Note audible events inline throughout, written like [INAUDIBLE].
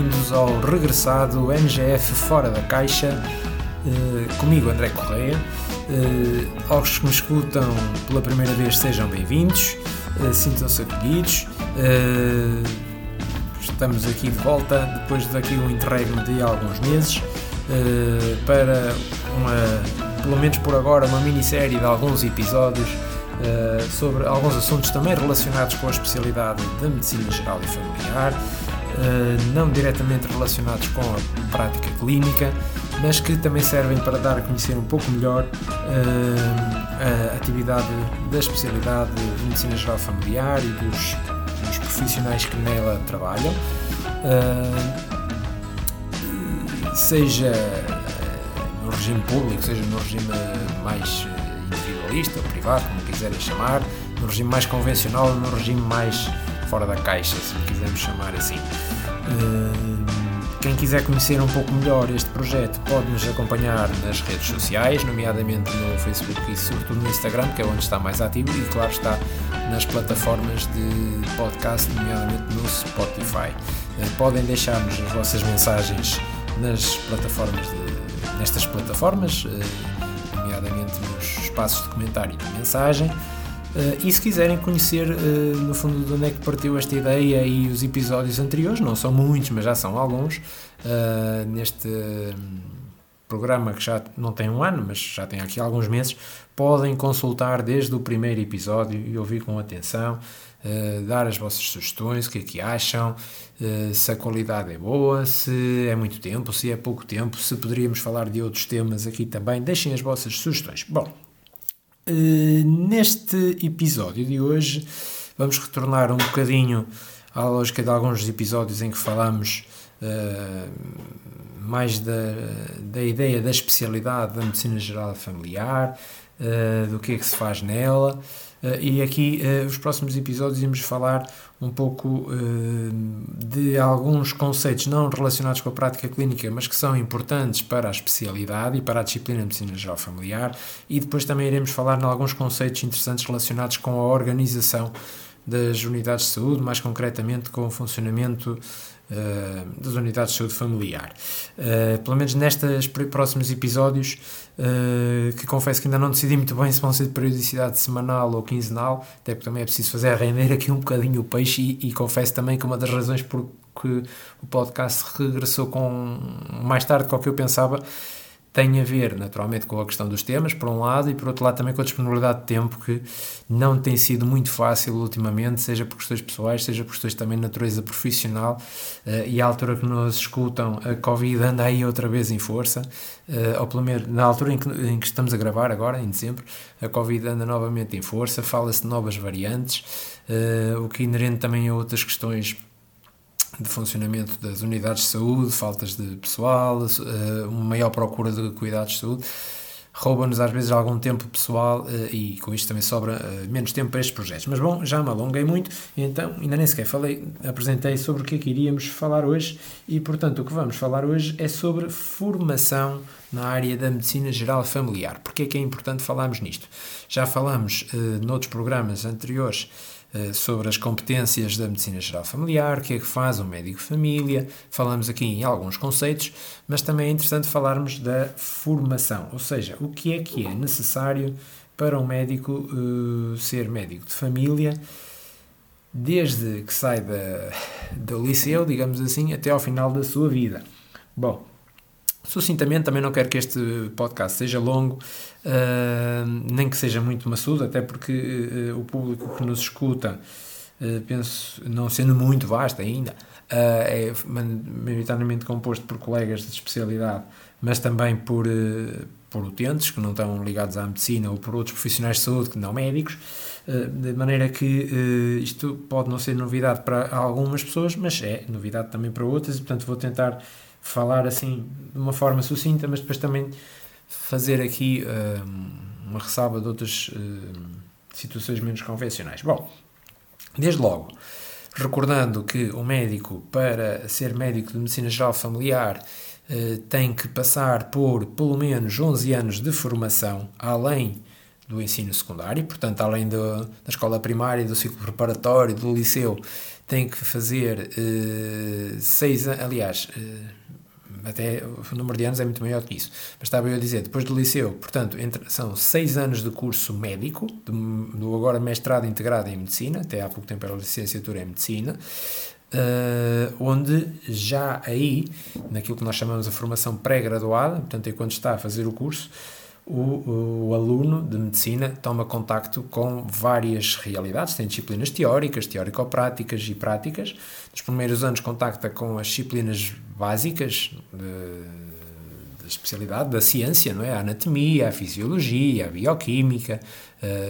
Bem-vindos ao regressado MGF Fora da Caixa, uh, comigo André Correia. Uh, aos que me escutam pela primeira vez, sejam bem-vindos, uh, sintam-se acolhidos. estamos aqui de volta depois daqui um interregno de alguns meses para uma, pelo menos por agora, uma minissérie de alguns episódios sobre alguns assuntos também relacionados com a especialidade da medicina geral e familiar, não diretamente relacionados com a prática clínica, mas que também servem para dar a conhecer um pouco melhor uh, a atividade da especialidade de medicina geral familiar e dos, dos profissionais que nela trabalham. seja no regime público, seja no regime mais individualista ou privado, como quiserem chamar, no regime mais convencional ou no regime mais fora da caixa, se quisermos chamar assim. Hum, quem quiser conhecer um pouco melhor este projeto pode nos acompanhar nas redes sociais, nomeadamente no Facebook e sobretudo no Instagram, que é onde está mais ativo, e claro está nas plataformas de podcast, nomeadamente no Spotify. Hum, podem deixar-nos as vossas mensagens nas plataformas de, nestas plataformas, hum, nomeadamente nos espaços de comentário e de mensagem. Uh, e se quiserem conhecer, uh, no fundo, de onde é que partiu esta ideia e os episódios anteriores, não são muitos, mas já são alguns, uh, neste programa que já não tem um ano, mas já tem aqui alguns meses, podem consultar desde o primeiro episódio e ouvir com atenção, dar as vossas sugestões, o que é que acham, se a qualidade é boa, se é muito tempo, se é pouco tempo, se poderíamos falar de outros temas aqui também, deixem as vossas sugestões. Bom, neste episódio de hoje, vamos retornar um bocadinho à lógica de alguns episódios em que falamos uh, mais da, da ideia da especialidade da medicina geral familiar, uh, do que é que se faz nela. Uh, e aqui, uh, os próximos episódios, iremos falar um pouco uh, de alguns conceitos não relacionados com a prática clínica, mas que são importantes para a especialidade e para a disciplina de medicina geral familiar. E depois também iremos falar em alguns conceitos interessantes relacionados com a organização das unidades de saúde, mais concretamente com o funcionamento uh, das unidades de saúde familiar. Uh, pelo menos nestes próximos episódios, uh, que confesso que ainda não decidi muito bem se vão ser de periodicidade semanal ou quinzenal, até porque também é preciso fazer render aqui um bocadinho o peixe e, e confesso também que uma das razões por que o podcast regressou com mais tarde do que eu pensava tem a ver naturalmente com a questão dos temas, por um lado, e por outro lado também com a disponibilidade de tempo, que não tem sido muito fácil ultimamente, seja por questões pessoais, seja por questões também de natureza profissional, uh, e à altura que nos escutam, a Covid anda aí outra vez em força, uh, ou pelo menos na altura em que, em que, estamos a gravar agora, em dezembro, a Covid anda novamente em força, fala-se de novas variantes, uh, o que inerente também a outras questões de funcionamento das unidades de saúde, faltas de pessoal, eh, uma maior procura de cuidados de saúde, rouba-nos às vezes algum tempo pessoal eh, e com isto também sobra eh, menos tempo para estes projetos. Mas bom, já me alonguei muito, então ainda nem sequer falei, apresentei sobre o que é que iríamos falar hoje e portanto o que vamos falar hoje é sobre formação na área da medicina geral familiar. Porque é que é importante falarmos nisto? Já falamos noutros programas anteriores sobre as competências da medicina geral familiar, o que é que faz um médico família, falamos aqui em alguns conceitos, mas também é interessante falarmos da formação, ou seja, o que é que é necessário para um médico uh, ser médico de família, desde que sai da, do liceu, digamos assim, até ao final da sua vida. Bom, Sucintamente, também não quero que este podcast seja longo, uh, nem que seja muito maçudo, até porque uh, o público que nos escuta, uh, penso, não sendo muito vasto ainda, é maioritariamente composto por colegas de especialidade, mas também por, por utentes que não estão ligados à medicina ou por outros profissionais de saúde que não médicos, de maneira que isto pode não ser novidade para algumas pessoas, mas é novidade também para outras, e portanto vou tentar falar assim de uma forma sucinta, mas depois também fazer aqui uh, uma ressalva de outras uh, situações menos convencionais. Bom, desde logo, recordando que o médico, para ser médico de medicina geral familiar, uh, tem que passar por pelo menos 11 anos de formação, além do ensino secundário, portanto, além do, da escola primária, do ciclo preparatório, do liceu, tem que fazer uh, seis aliás, uh, até o número de anos é muito maior que isso, mas estava eu a dizer, depois do liceu, portanto, entre, são seis anos de curso médico, do, do agora mestrado integrado em Medicina, até há pouco tempo era licenciatura em Medicina, Uh, onde já aí, naquilo que nós chamamos de formação pré-graduada, portanto, enquanto está a fazer o curso, o, o, aluno de medicina toma contacto com várias realidades, tem disciplinas teóricas, teórico-práticas e práticas. Nos primeiros anos contacta com as disciplinas básicas da especialidade da ciência, não é? A anatomia, a fisiologia, a bioquímica,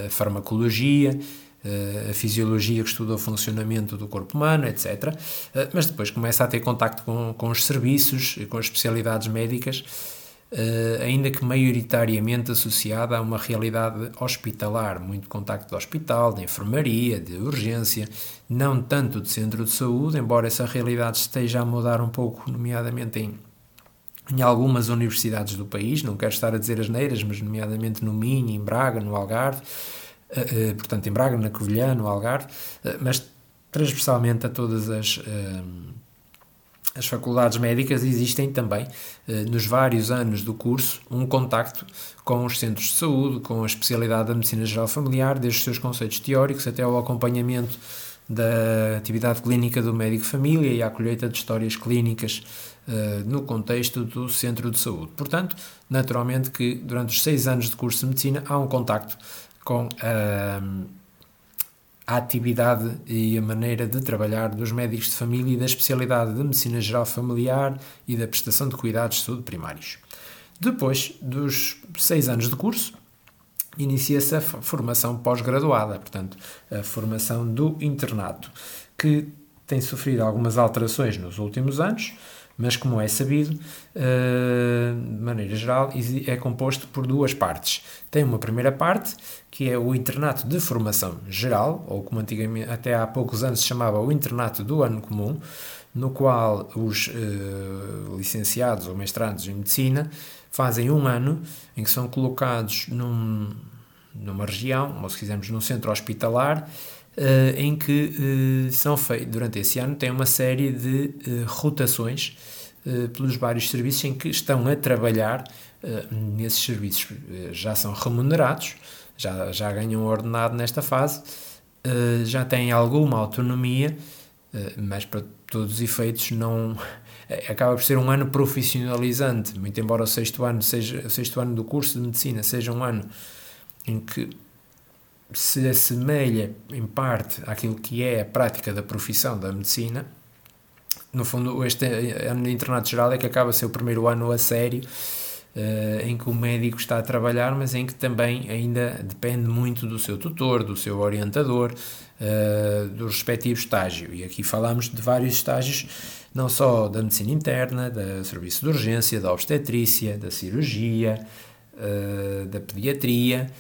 a farmacologia, a fisiologia que estuda o funcionamento do corpo humano, etc. Mas depois começa a ter contacto com, com os serviços, com as especialidades médicas ainda que maioritariamente associada a uma realidade hospitalar, muito contacto de hospital, de enfermaria, de urgência, não tanto de centro de saúde, embora essa realidade esteja a mudar um pouco, nomeadamente em, em algumas universidades do país, não quero estar a dizer as neiras, mas nomeadamente no Minho, em Braga, no Algarve, uh, uh, portanto em Braga, na Covilhã, no Algarve, mas transversalmente a todas as as faculdades médicas existem também, eh, nos vários anos do curso, um contacto com os centros de saúde, com a especialidade da medicina geral familiar, desde os seus conceitos teóricos até ao acompanhamento da atividade clínica do médico família e à colheita de histórias clínicas eh, no contexto do centro de saúde. Portanto, naturalmente que durante os seis anos de curso de medicina há um contacto com a a atividade e a maneira de trabalhar dos médicos de família e da especialidade de medicina geral familiar e da prestação de cuidados de saúde primários. Depois dos seis anos de curso, inicia-se a formação pós-graduada, portanto, a formação do internato, que tem sofrido algumas alterações nos últimos anos, mas como é sabido, eh, de maneira geral, é composto por duas partes. Tem uma primeira parte, que é o internato de formação geral, ou como antigamente, até há poucos anos se chamava o internato do ano comum, no qual os uh, licenciados ou mestrados em medicina fazem um ano em que são colocados num, numa região, ou se quisermos, num centro hospitalar, uh, em que uh, são feitos, durante esse ano, tem uma série de uh, rotações pelos vários serviços em que estão a trabalhar nesses serviços. já são remunerados, já, já ganham ordenado nesta fase, já têm alguma autonomia, mas para todos os efeitos não [LAUGHS] acaba por ser um ano profissionalizante, muito embora o sexto ano seja o sexto ano do curso de medicina seja um ano em que se assemelha em parte àquilo que é a prática da profissão da medicina. No fundo, este ano de internato geral é que acaba ser o primeiro ano a sério uh, em que o médico está a trabalhar, mas em que também ainda depende muito do seu tutor, do seu orientador, uh, do respectivo estágio. E aqui falamos de vários estágios, não só da medicina interna, do serviço de urgência, da obstetrícia, da cirurgia, uh, da pediatria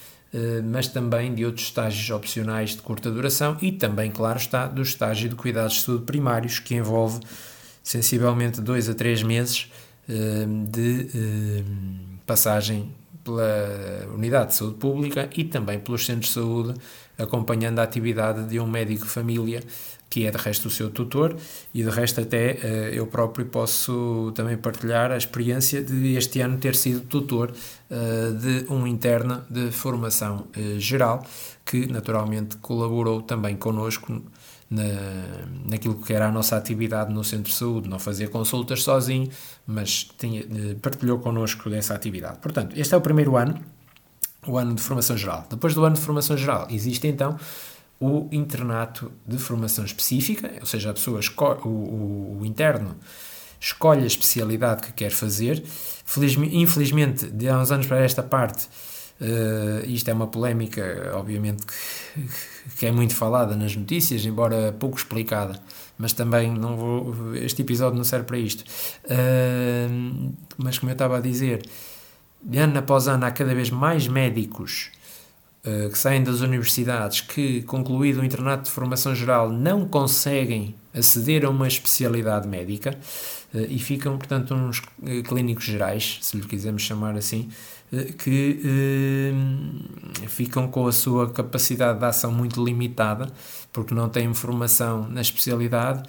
mas também de outros estágios opcionais de curta duração e também, claro está, do estágio de cuidados de saúde primários, que envolve sensivelmente dois a três meses eh, de eh, passagem pela unidade de saúde pública e também pelos centros de saúde, acompanhando a atividade de um médico de família que é de resto o seu tutor, e de resto até uh, eu próprio posso também partilhar a experiência de este ano ter sido tutor uh, de um interno de formação uh, geral, que naturalmente colaborou também connosco na, naquilo que era a nossa atividade no centro de saúde, não fazia consultas sozinho, mas tinha, partilhou connosco essa atividade. Portanto, este é o primeiro ano, o ano de formação geral. Depois do ano de formação geral, existe então o internato de formação específica, ou seja, a pessoa o, o, o interno escolhe a especialidade que quer fazer. infelizmente, de há uns anos para esta parte, uh, isto é uma polémica, obviamente, que, que, é muito falada nas notícias, embora pouco explicada, mas também não vou, este episódio não serve para isto. Uh, mas como eu estava a dizer, ano após ano há cada vez mais médicos que saem das universidades que, concluído o internato de formação geral, não conseguem aceder a uma especialidade médica e ficam, portanto, uns clínicos gerais, se lhe quisermos chamar assim, que ficam com a sua capacidade de ação muito limitada, porque não têm formação na especialidade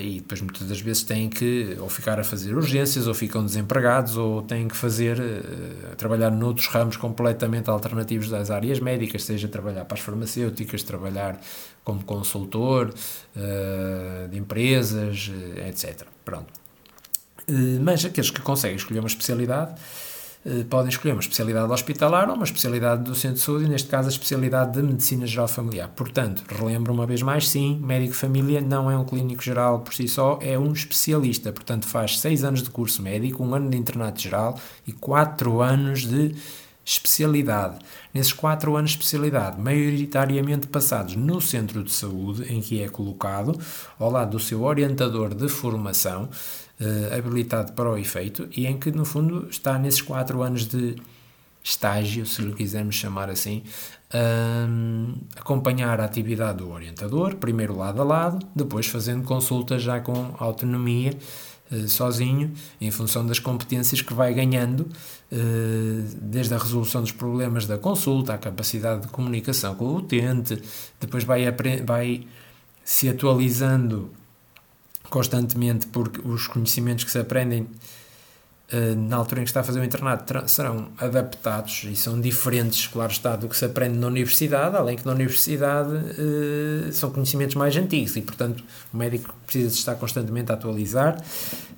e depois muitas das vezes têm que ou ficar a fazer urgências ou ficam desempregados ou têm que fazer uh, trabalhar noutros ramos completamente alternativos das áreas médicas, seja trabalhar para as farmacêuticas, trabalhar como consultor uh, de empresas, uh, etc. Pronto. mas aqueles que conseguem escolher uma especialidade eh, podem escolher uma especialidade hospitalar ou uma especialidade do centro de saúde, e neste caso a especialidade de medicina geral familiar. Portanto, relembro uma vez mais, sim, médico família não é um clínico geral por si só, é um especialista. Portanto, faz seis anos de curso médico, um ano de internato geral e quatro anos de especialidade. Nesses quatro anos de especialidade, maioritariamente passados no centro de saúde, em que é colocado, ao lado do seu orientador de formação, uh, habilitado para o efeito e em que, no fundo, está nesses quatro anos de estágio, se lhe quisermos chamar assim, um, acompanhar a atividade do orientador, primeiro lado a lado, depois fazendo consultas já com autonomia, uh, sozinho, em função das competências que vai ganhando, desde a resolução dos problemas da consulta, a capacidade de comunicação com o utente, depois vai, vai se atualizando constantemente, porque os conhecimentos que se aprendem uh, na altura em que está a fazer o internato serão adaptados e são diferentes, claro está, do que se aprende na universidade, além que na universidade uh, são conhecimentos mais antigos e, portanto, o médico precisa de estar constantemente a atualizar.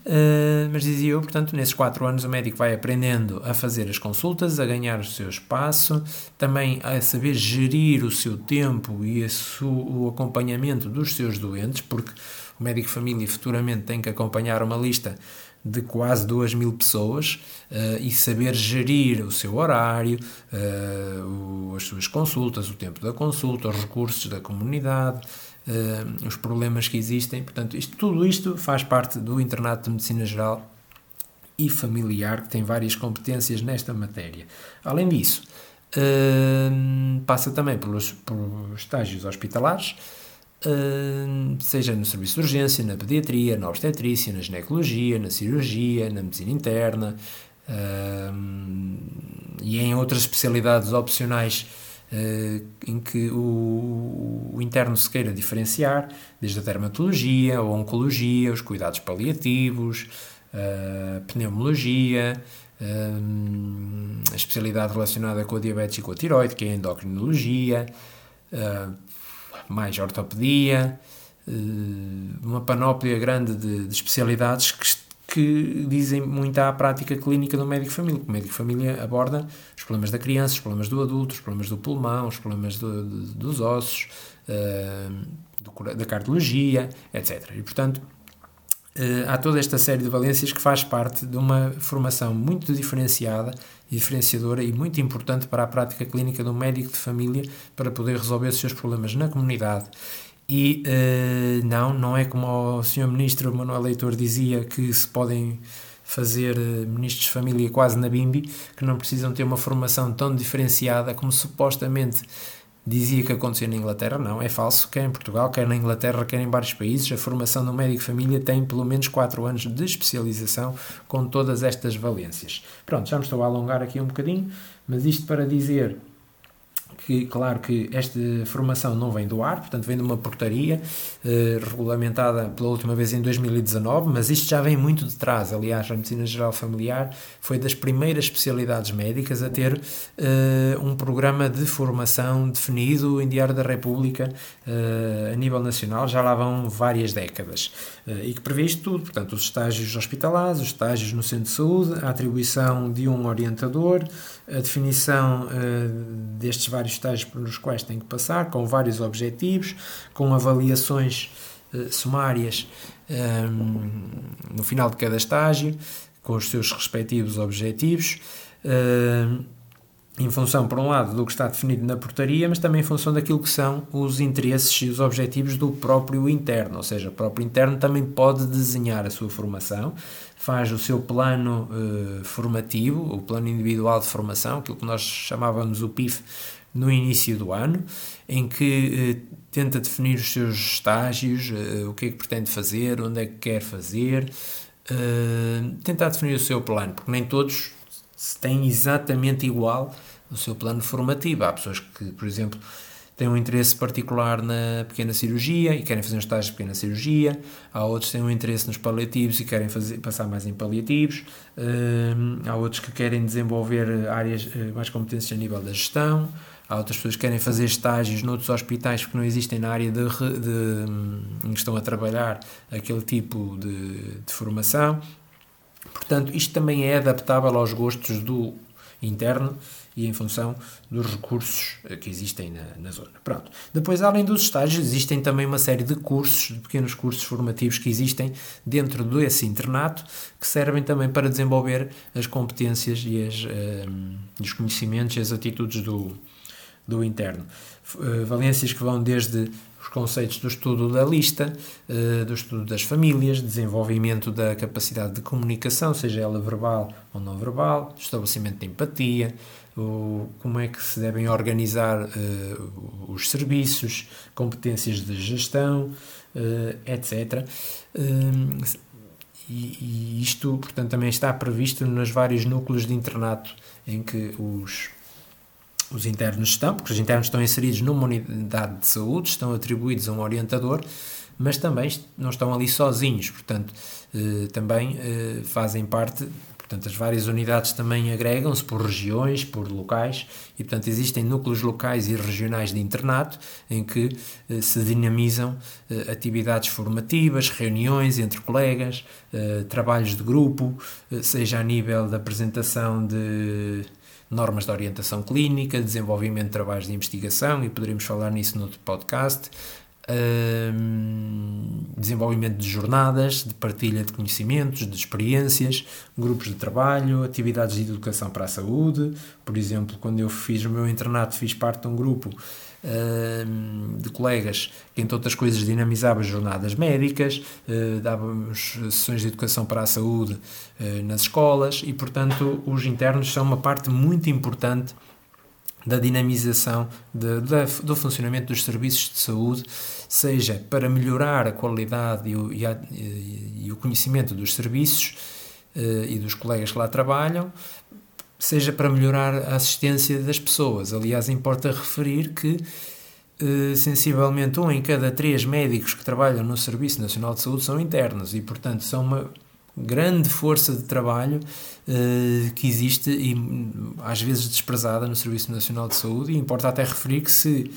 Uh, mas dizia eu, portanto, nesses quatro anos o médico vai aprendendo a fazer as consultas, a ganhar o seu espaço, também a saber gerir o seu tempo e o acompanhamento dos seus doentes, porque o médico família futuramente tem que acompanhar uma lista de quase 2 mil pessoas uh, e saber gerir o seu horário, uh, o, as suas consultas, o tempo da consulta, os recursos da comunidade, uh, os problemas que existem. Portanto, isto, tudo isto faz parte do internato de medicina geral e familiar, que tem várias competências nesta matéria. Além disso, passa também pelos, pelos estágios hospitalares seja no serviço de urgência, na pediatria, na obstetrícia, na ginecologia, na cirurgia, na medicina interna e em outras especialidades opcionais uh, em que o, interno se queira diferenciar, desde a dermatologia, a oncologia, os cuidados paliativos, a pneumologia, a especialidade relacionada com a diabetes e com a tiroide, que é a endocrinologia, mais ortopedia, eh, uma panóplia grande de, de especialidades que, que, dizem muito à prática clínica do médico família. O médico família aborda os problemas da criança, os problemas do adulto, os problemas do pulmão, os problemas do, de, dos ossos, uh, do, da cardiologia, etc. E, portanto, há toda esta série de valências que faz parte de uma formação muito diferenciada diferenciadora e muito importante para a prática clínica do médico de família para poder resolver os seus problemas na comunidade. E uh, não, não é como o Sr. Ministro Manuel Leitor dizia que se podem fazer uh, ministros de família quase na BIMBI, que não precisam ter uma formação tão diferenciada como supostamente dizia que acontecia na Inglaterra. Não, é falso. Quer em Portugal, quer na Inglaterra, quer em vários países, a formação do médico família tem pelo menos 4 anos de especialização com todas estas valências. Pronto, já me estou a alongar aqui um bocadinho, mas isto para dizer que, claro que esta formação não vem do ar, portanto vem de uma portaria eh, regulamentada pela última vez em 2019, mas isto já vem muito de trás. Aliás, a Medicina Geral Familiar foi das primeiras especialidades médicas a ter eh, um programa de formação definido em Diário da República eh, a nível nacional, já lá vão várias décadas, e que prevê isto tudo, portanto, os estágios hospitalares, os estágios no centro de saúde, a atribuição de um orientador, a definição destes vários estágios pelos quais tem que passar, com vários objetivos, com avaliações uh, sumárias um, ehm, no final de cada estágio, com os seus respectivos objetivos. Uh, em função, por um lado, do que está definido na portaria, mas também em função daquilo que são os interesses e os objetivos do próprio interno. Ou seja, o próprio interno também pode desenhar a sua formação, faz o seu plano uh, formativo, o plano individual de formação, aquilo que nós chamávamos o PIF no início do ano, em que eh, tenta definir os seus estágios, eh, o que é que pretende fazer, onde é que quer fazer, eh, tentar definir o seu plano, porque nem todos têm exatamente igual o seu plano formativo. Há pessoas que, por exemplo, têm um interesse particular na pequena cirurgia e querem fazer um estágio de pequena cirurgia, há outros que têm um interesse nos paliativos e querem fazer, passar mais em paliativos, há outros que querem desenvolver áreas mais competências a nível da gestão, há outras pessoas que querem fazer estágios noutros hospitais que não existem na área de, de, em que estão a trabalhar aquele tipo de, de formação. Portanto, isto também é adaptável aos gostos do interno e em função dos recursos eh, que existem na, na, zona. Pronto. Depois, além dos estágios, existem também uma série de cursos, de pequenos cursos formativos que existem dentro desse internato, que servem também para desenvolver as competências e as, um, eh, os conhecimentos e as atitudes do, do interno. Uh, valências que vão desde os conceitos do estudo da lista, uh, do estudo das famílias, desenvolvimento da capacidade de comunicação, seja ela verbal ou não verbal, estabelecimento de empatia, como é que se devem organizar uh, os serviços, competências de gestão, etc. E, e, isto, portanto, também está previsto nos vários núcleos de internato em que os, os internos estão, porque os internos estão inseridos numa unidade de saúde, estão atribuídos a um orientador, mas também não estão ali sozinhos, portanto, também fazem parte Portanto, as várias unidades também agregam-se por regiões, por locais, e portanto existem núcleos locais e regionais de internato em que eh, se dinamizam eh, atividades formativas, reuniões entre colegas, eh, trabalhos de grupo, eh, seja a nível da apresentação de normas de orientação clínica, desenvolvimento de trabalhos de investigação, e poderíamos falar nisso no outro podcast, desenvolvimento de jornadas, de partilha de conhecimentos, de experiências, grupos de trabalho, atividades de educação para a saúde. Por exemplo, quando eu fiz o meu internato, fiz parte de um grupo de colegas que, entre outras coisas, dinamizava jornadas médicas, uh, dávamos sessões de educação para a saúde uh, nas escolas e, portanto, os internos são uma parte muito importante da dinamização de, de, do funcionamento dos serviços de saúde, seja para melhorar a qualidade e o, e a, e o conhecimento dos serviços uh, e dos colegas que lá trabalham, seja para melhorar a assistência das pessoas. Aliás, importa referir que uh, sensivelmente um em cada três médicos que trabalham no Serviço Nacional de Saúde são internos e, portanto, são uma grande força de trabalho uh, que existe e às vezes desprezada no Serviço Nacional de Saúde e importa até referir que se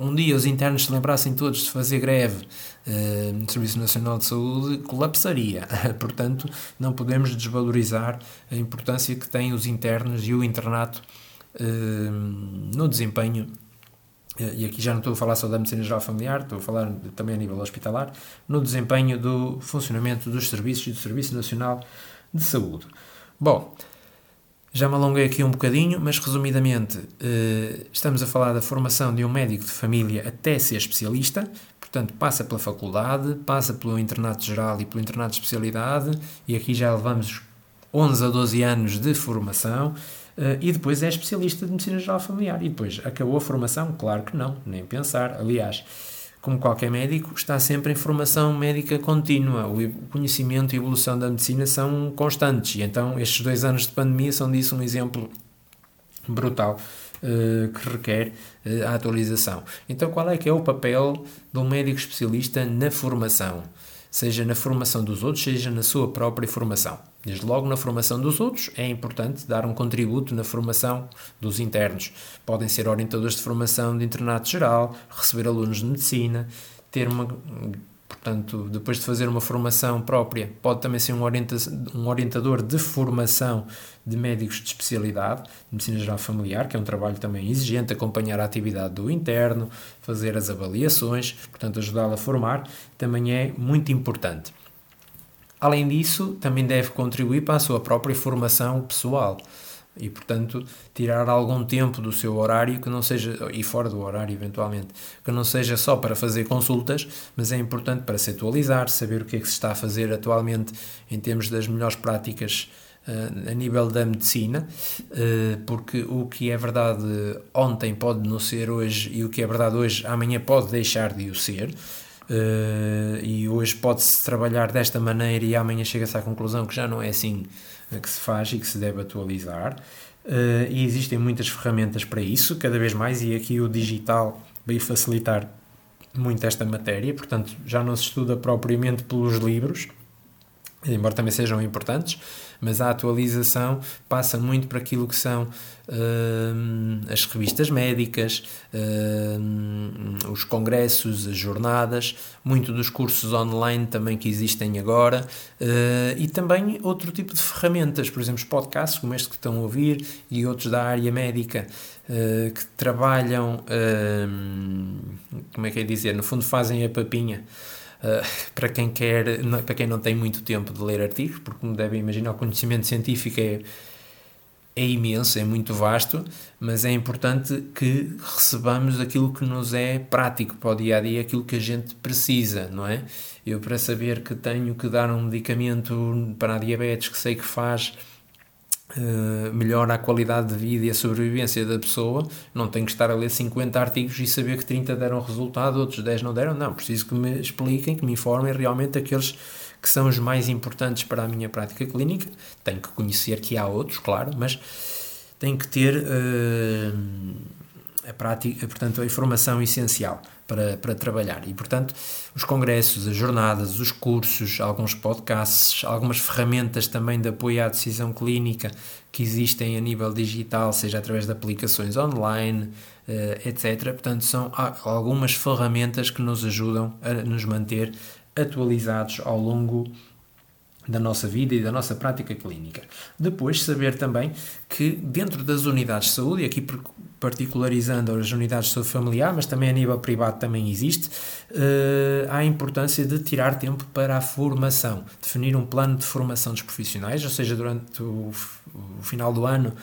um dia os internos se lembrassem todos de fazer greve uh, no Serviço Nacional de Saúde, colapsaria. [LAUGHS] Portanto, não podemos desvalorizar a importância que têm os internos e o internato uh, no desempenho e aqui já não estou a falar só da medicina geral familiar, estou a falar também a nível hospitalar, no desempenho do funcionamento dos serviços e do Serviço Nacional de Saúde. Bom, já me alonguei aqui um bocadinho, mas resumidamente, eh, estamos a falar da formação de um médico de família até ser especialista, portanto, passa pela faculdade, passa pelo internato geral e pelo internato de especialidade, e aqui já levamos 11 a 12 anos de formação Uh, e depois é especialista de medicina geral familiar. E depois acabou a formação? Claro que não, nem pensar. Aliás, como qualquer médico, está sempre em formação médica contínua. O conhecimento e a evolução da medicina são constantes. E então, estes dois anos de pandemia são disso um exemplo brutal uh, que requer uh, a atualização. Então, qual é que é o papel de um médico especialista na formação? Seja na formação dos outros, seja na sua própria formação. Desde logo na formação dos outros, é importante dar um contributo na formação dos internos. Podem ser orientadores de formação de internato geral, receber alunos de medicina, ter uma. Portanto, depois de fazer uma formação própria, pode também ser um, um orientador de formação de médicos de especialidade, de medicina geral familiar, que é um trabalho também exigente, acompanhar a atividade do interno, fazer as avaliações, portanto, ajudá-lo a formar, também é muito importante. Além disso, também deve contribuir para a sua própria formação pessoal e, portanto, tirar algum tempo do seu horário que não seja, e fora do horário eventualmente, que não seja só para fazer consultas, mas é importante para se atualizar, saber o que é que se está a fazer atualmente em termos das melhores práticas a nível da medicina, porque o que é verdade ontem pode não ser hoje e o que é verdade hoje amanhã pode deixar de o ser. e hoje pode-se trabalhar desta maneira e amanhã chega-se à conclusão que já não é assim que se faz e que se deve atualizar. e existem muitas ferramentas para isso, cada vez mais, e aqui o digital veio facilitar muito esta matéria, portanto já não se estuda propriamente pelos livros, embora também sejam importantes, mas a atualização passa muito para aquilo que são uh, as revistas médicas, uh, os congressos, as jornadas, muito dos cursos online também que existem agora uh, e também outro tipo de ferramentas, por exemplo, os podcasts como este que estão a ouvir e outros da área médica que trabalham, como é que é dizer, no fundo fazem a papinha Uh, para quem quer, não, para quem não tem muito tempo de ler artigos, porque como devem imaginar, o conhecimento científico é, é imenso, é muito vasto, mas é importante que recebamos aquilo que nos é prático para o dia a dia, aquilo que a gente precisa, não é? Eu, para saber que tenho que dar um medicamento para a diabetes que sei que faz Uh, melhora a qualidade de vida e a sobrevivência da pessoa, não tenho que estar a ler 50 artigos e saber que 30 deram resultado, outros 10 não deram. Não, preciso que me expliquem, que me informem realmente aqueles que são os mais importantes para a minha prática clínica. Tenho que conhecer que há outros, claro, mas tenho que ter uh, a prática, portanto, a informação essencial para, para trabalhar. E, portanto, os congressos, as jornadas, os cursos, alguns podcasts, algumas ferramentas também de apoio à decisão clínica que existem a nível digital, seja através de aplicações online, eh, etc. Portanto, são algumas ferramentas que nos ajudam a nos manter atualizados ao longo da nossa vida e da nossa prática clínica. Depois, saber também que dentro das unidades de saúde, e aqui particularizando as unidades de saúde familiar, mas também a nível privado também existe, uh, há a importância de tirar tempo para a formação, definir um plano de formação dos profissionais, ou seja, durante o, o final do ano,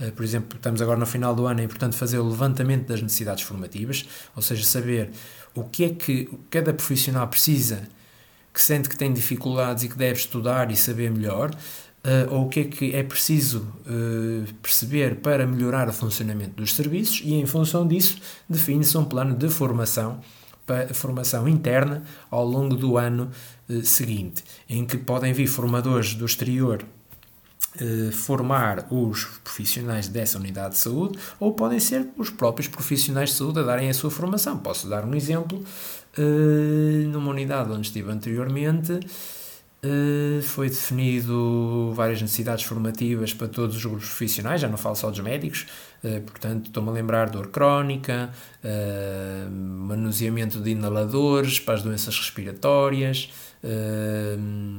uh, por exemplo, estamos agora no final do ano, é importante fazer o levantamento das necessidades formativas, ou seja, saber o que é que cada profissional precisa que sente que tem dificuldades e que deve estudar e saber melhor, uh, ou o que é que é preciso uh, perceber para melhorar o funcionamento dos serviços, e em função disso define-se um plano de formação formação interna ao longo do ano uh, seguinte, em que podem vir formadores do exterior formar os profissionais dessa unidade de saúde ou podem ser os próprios profissionais de saúde a darem a sua formação. Posso dar um exemplo numa unidade onde estive anteriormente, uh, foi definido várias necessidades formativas para todos os grupos profissionais, já não falo só dos médicos, uh, portanto, estou-me a lembrar dor crónica, manuseamento de inaladores para as doenças respiratórias,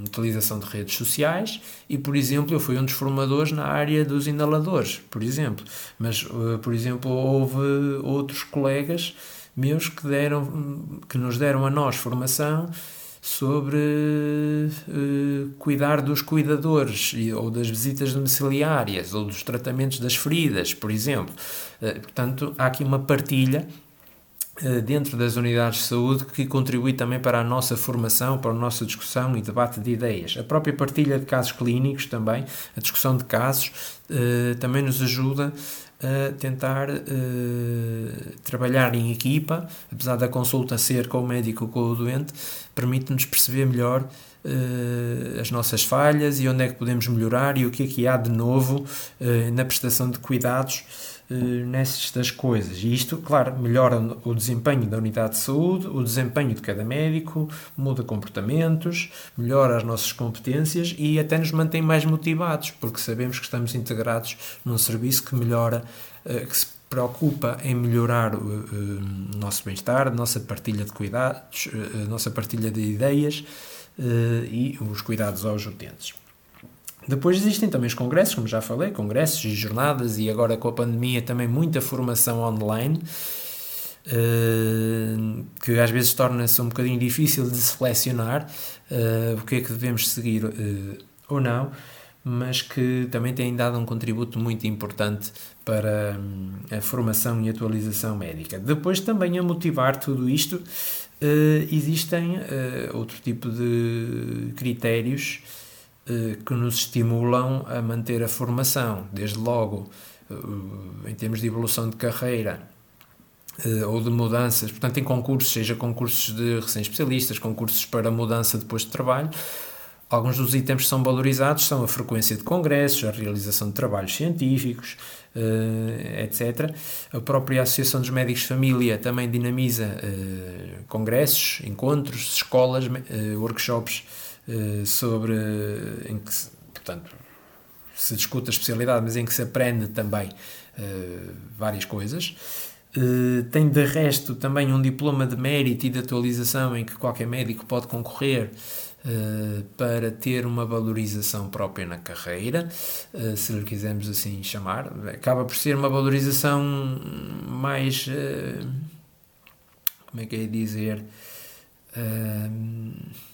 utilização de redes sociais e, por exemplo, eu fui um dos formadores na área dos inaladores, por exemplo, mas, por exemplo, houve outros colegas meus que, deram, que nos deram a nós formação sobre uh, cuidar dos cuidadores ou das visitas domiciliárias ou dos tratamentos das feridas, por exemplo. Uh, portanto, há aqui uma partilha uh, dentro das unidades de saúde que contribui também para a nossa formação, para a nossa discussão e debate de ideias. A própria partilha de casos clínicos também, a discussão de casos, também nos ajuda a tentar uh, trabalhar em equipa, apesar da consulta ser com o médico ou com o doente, permite-nos perceber melhor uh, as nossas falhas e onde é que podemos melhorar e o que é que há de novo uh, na prestação de cuidados nestas coisas. E isto, claro, melhora o desempenho da unidade de saúde, o desempenho de cada médico, muda comportamentos, melhora as nossas competências e até nos mantém mais motivados, porque sabemos que estamos integrados num serviço que melhora, eh, que se preocupa em melhorar o, o nosso bem-estar, a nossa partilha de cuidados, eh, a nossa partilha de ideias e os cuidados aos utentes. Depois existem também os congressos, como já falei, congressos e jornadas, e agora com a pandemia também muita formação online, uh, que às vezes torna-se um bocadinho difícil de selecionar uh, o que é que devemos seguir uh, ou não, mas que também têm dado um contributo muito importante para um, a formação e atualização médica. Depois também a motivar tudo isto, existem outro tipo de critérios que nos estimulam a manter a formação, desde logo em termos de evolução de carreira ou de mudanças, portanto, em concursos, seja concursos de recém-especialistas, concursos para mudança depois de trabalho, Alguns dos itens que são valorizados são a frequência de congressos, a realização de trabalhos científicos, etc. A própria Associação dos Médicos Família também dinamiza congressos, encontros, escolas, workshops sobre, em que, portanto, se discute a especialidade, mas em que se aprende também várias coisas. tem de resto também um diploma de mérito e de atualização em que qualquer médico pode concorrer para ter uma valorização própria na carreira, se lhe quisermos assim chamar. Acaba por ser uma valorização mais. Como é que é dizer?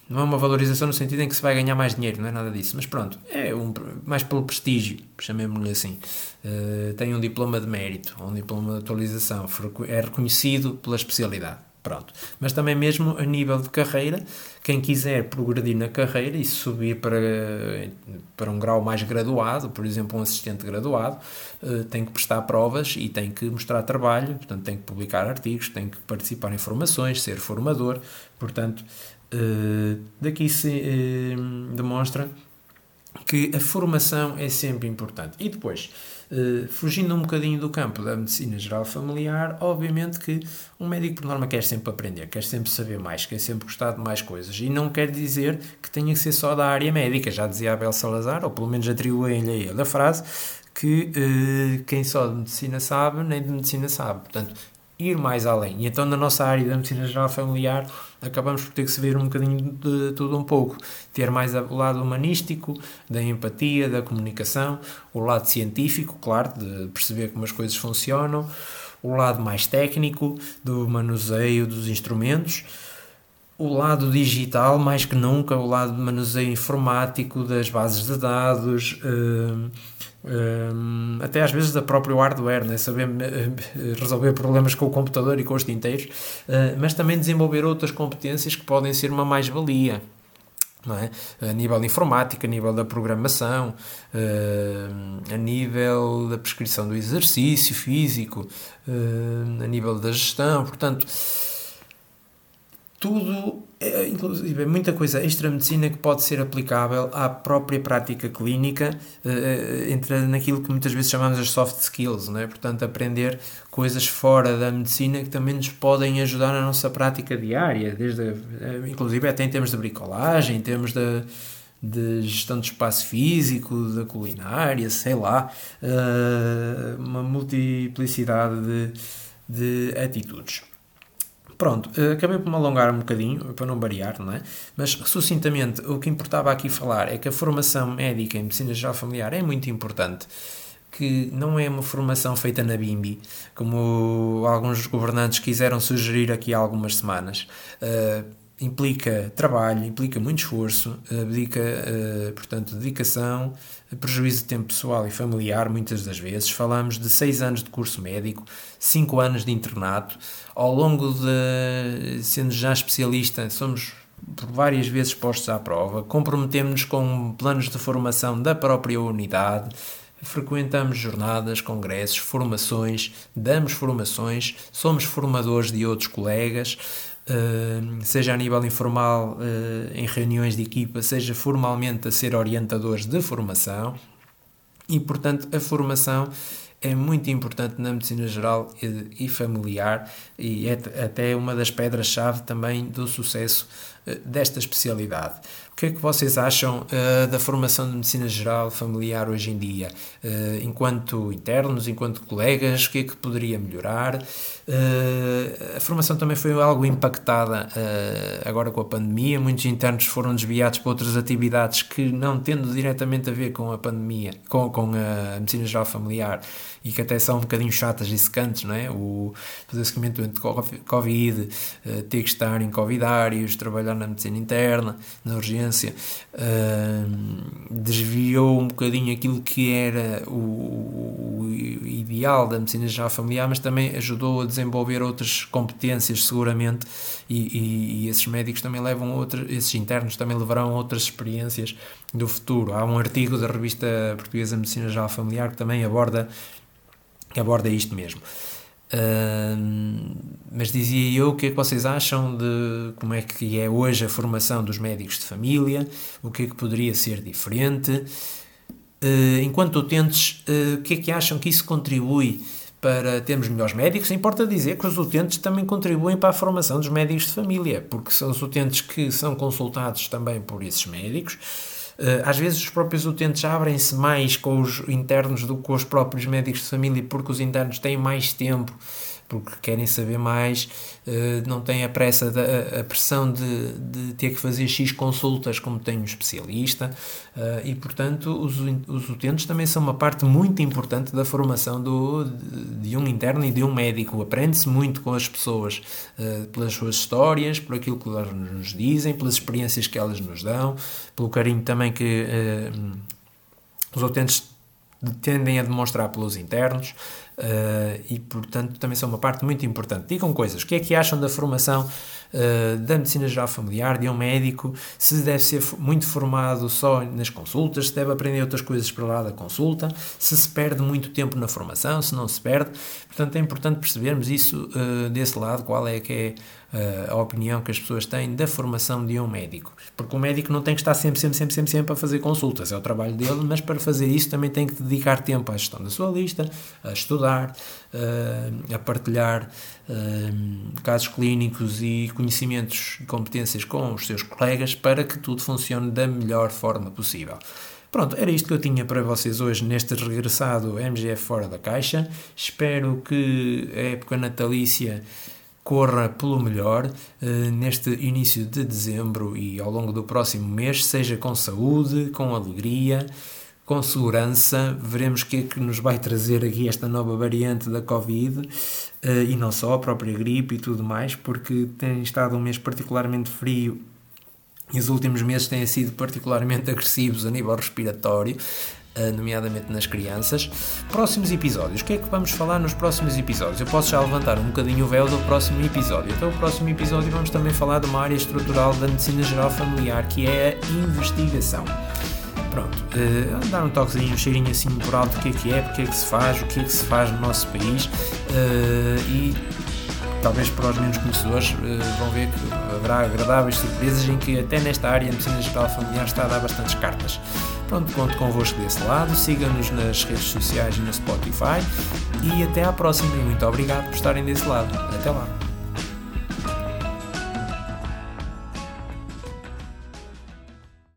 Não é uma valorização no sentido em que se vai ganhar mais dinheiro, não é nada disso, mas pronto, é um, mais pelo prestígio, chamemos-lhe assim. tem um diploma de mérito, um diploma de atualização, é reconhecido pela especialidade. Pronto. Mas também mesmo a nível de carreira, quem quiser progredir na carreira e subir para, para um grau mais graduado, por exemplo, um assistente graduado, eh, tem que prestar provas e tem que mostrar trabalho, portanto, tem que publicar artigos, tem que participar em formações, ser formador. Portanto, eh, daqui se eh, demonstra que a formação é sempre importante. E depois, uh, fugindo um bocadinho do campo da medicina geral familiar, obviamente que um médico, por norma, quer sempre aprender, quer sempre saber mais, quer sempre gostar de mais coisas. E não quer dizer que tenha que ser só da área médica. Já dizia Abel Salazar, ou pelo menos atribuem-lhe a ele a frase, que quem só de medicina sabe, nem de medicina sabe. Portanto, ir mais além. E então, na nossa área da medicina geral familiar, acabamos por ter que se ver um bocadinho de tudo um pouco. Ter mais o lado humanístico, da empatia, da comunicação, o lado científico, claro, de perceber como as coisas funcionam, o lado mais técnico, do manuseio dos instrumentos o lado digital, mais que nunca, o lado de manuseio informático das bases de dados, um, até às vezes da próprio hardware, né? saber uh, resolver problemas com o computador e com os tinteiros, uh, mas também desenvolver outras competências que podem ser uma mais-valia. É? A nível informático, a nível da programação, uh, a nível da prescrição do exercício físico, a nível da gestão, portanto, tudo, é, inclusive muita coisa extra-medicina que pode ser aplicável à própria prática clínica, uh, entra naquilo que muitas vezes chamamos as soft skills, não é? portanto, aprender coisas fora da medicina que também nos podem ajudar na nossa prática diária, desde, a, inclusive até em termos de bricolagem, em termos de, de gestão de espaço físico, da culinária, sei lá, uma multiplicidade de, de atitudes. Pronto, eh, acabei por me alongar um bocadinho, para não variar, não é? Mas, sucintamente, o que importava aqui falar é que a formação médica em medicina geral familiar é muito importante que não é uma formação feita na BIMBI, como alguns governantes quiseram sugerir aqui há algumas semanas. Uh, implica trabalho, implica muito esforço, implica, uh, portanto, dedicação, prejuízo de tempo pessoal e familiar, muitas das vezes. Falamos de seis anos de curso médico, cinco anos de internato. Ao longo de, sendo já especialista, somos por várias vezes postos à prova, comprometemos-nos com planos de formação da própria unidade, frequentamos jornadas, congressos, formações, damos formações, somos formadores de outros colegas, seja a nível informal uh, em reuniões de equipa, seja formalmente a ser orientadores de formação. E, portanto, a formação é muito importante na medicina geral e, familiar e é até uma das pedras-chave também do sucesso uh, desta especialidade que é que vocês acham uh, da formação de medicina geral familiar hoje em dia? Uh, enquanto internos, enquanto colegas, o que é que poderia melhorar? Uh, a formação também foi algo impactada agora com a pandemia. Muitos internos foram desviados para outras atividades que, não tendo diretamente a ver com a pandemia, com, com a medicina geral familiar, e que até são um bocadinho chatas e secantes, não é? O fazer seguimento de Covid, ter que estar em covidários, trabalhar na medicina interna, na urgência, uh, desviou um bocadinho aquilo que era o, o, ideal da medicina geral familiar, mas também ajudou a desenvolver outras competências, seguramente, e, e, e esses médicos também levam outras, esses internos também levarão outras experiências do futuro. Há um artigo da revista portuguesa Medicina Geral Familiar que também aborda, que aborda isto mesmo. Mas dizia eu o que é que vocês acham de como é que é hoje a formação dos médicos de família, o que é que poderia ser diferente. Uh, enquanto utentes, uh, o que é que acham que isso contribui para termos melhores médicos? Importa dizer que os utentes também contribuem para a formação dos médicos de família, porque são os utentes que são consultados também por esses médicos às vezes os próprios utentes abrem-se mais com os internos do que com os próprios médicos de família, porque os internos têm mais tempo porque querem saber mais, eh, não têm a pressa, a pressão de, de ter que fazer X consultas como tem um especialista eh, e, portanto, os, os utentes também são uma parte muito importante da formação do, de um interno e de um médico. Aprende-se muito com as pessoas, eh, pelas suas histórias, por aquilo que elas nos dizem, pelas experiências que elas nos dão, pelo carinho também que os utentes tendem a demonstrar pelos internos uh, e, portanto, também são uma parte muito importante. Digam coisas. O que é que acham da formação uh, da medicina geral familiar, de um médico? Se deve ser muito formado só nas consultas, se deve aprender outras coisas para lá da consulta, se se perde muito tempo na formação, se não se perde. Portanto, é importante percebermos isso uh, desse lado, qual é que é a opinião que as pessoas têm da formação de um médico. Porque o médico não tem que estar sempre, sempre, sempre, sempre, sempre a fazer consultas, é o trabalho dele, mas para fazer isso também tem que dedicar tempo à gestão da sua lista, a estudar, a partilhar casos clínicos e conhecimentos e competências com os seus colegas para que tudo funcione da melhor forma possível. Pronto, era isto que eu tinha para vocês hoje neste regressado MGF Fora da Caixa. Espero que a época natalícia corra pelo melhor uh, neste início de dezembro e ao longo do próximo mês, seja com saúde, com alegria, com segurança. Veremos o que é que nos vai trazer aqui esta nova variante da Covid uh, e não só, a própria gripe e tudo mais, porque tem estado um mês particularmente frio e os últimos meses têm sido particularmente [LAUGHS] agressivos a nível respiratório. Eh, nomeadamente nas crianças. Próximos episódios. O que é que vamos falar nos próximos episódios? Eu posso já levantar um bocadinho o véu do próximo episódio. Então, o próximo episódio vamos também falar de uma área estrutural da medicina geral familiar, que é a investigação. Pronto, uh, dar um toquezinho, um cheirinho assim por alto do que é que é, porque é que se faz, o que é que se faz no nosso país uh, e talvez para os menos conhecedores uh, vão ver que haverá agradáveis surpresas em que até nesta área a medicina geral familiar está a dar bastantes cartas. Pronto, conto convosco desse lado, siga-nos nas redes sociais e no Spotify e até à próxima e muito obrigado por estarem desse lado. Até lá!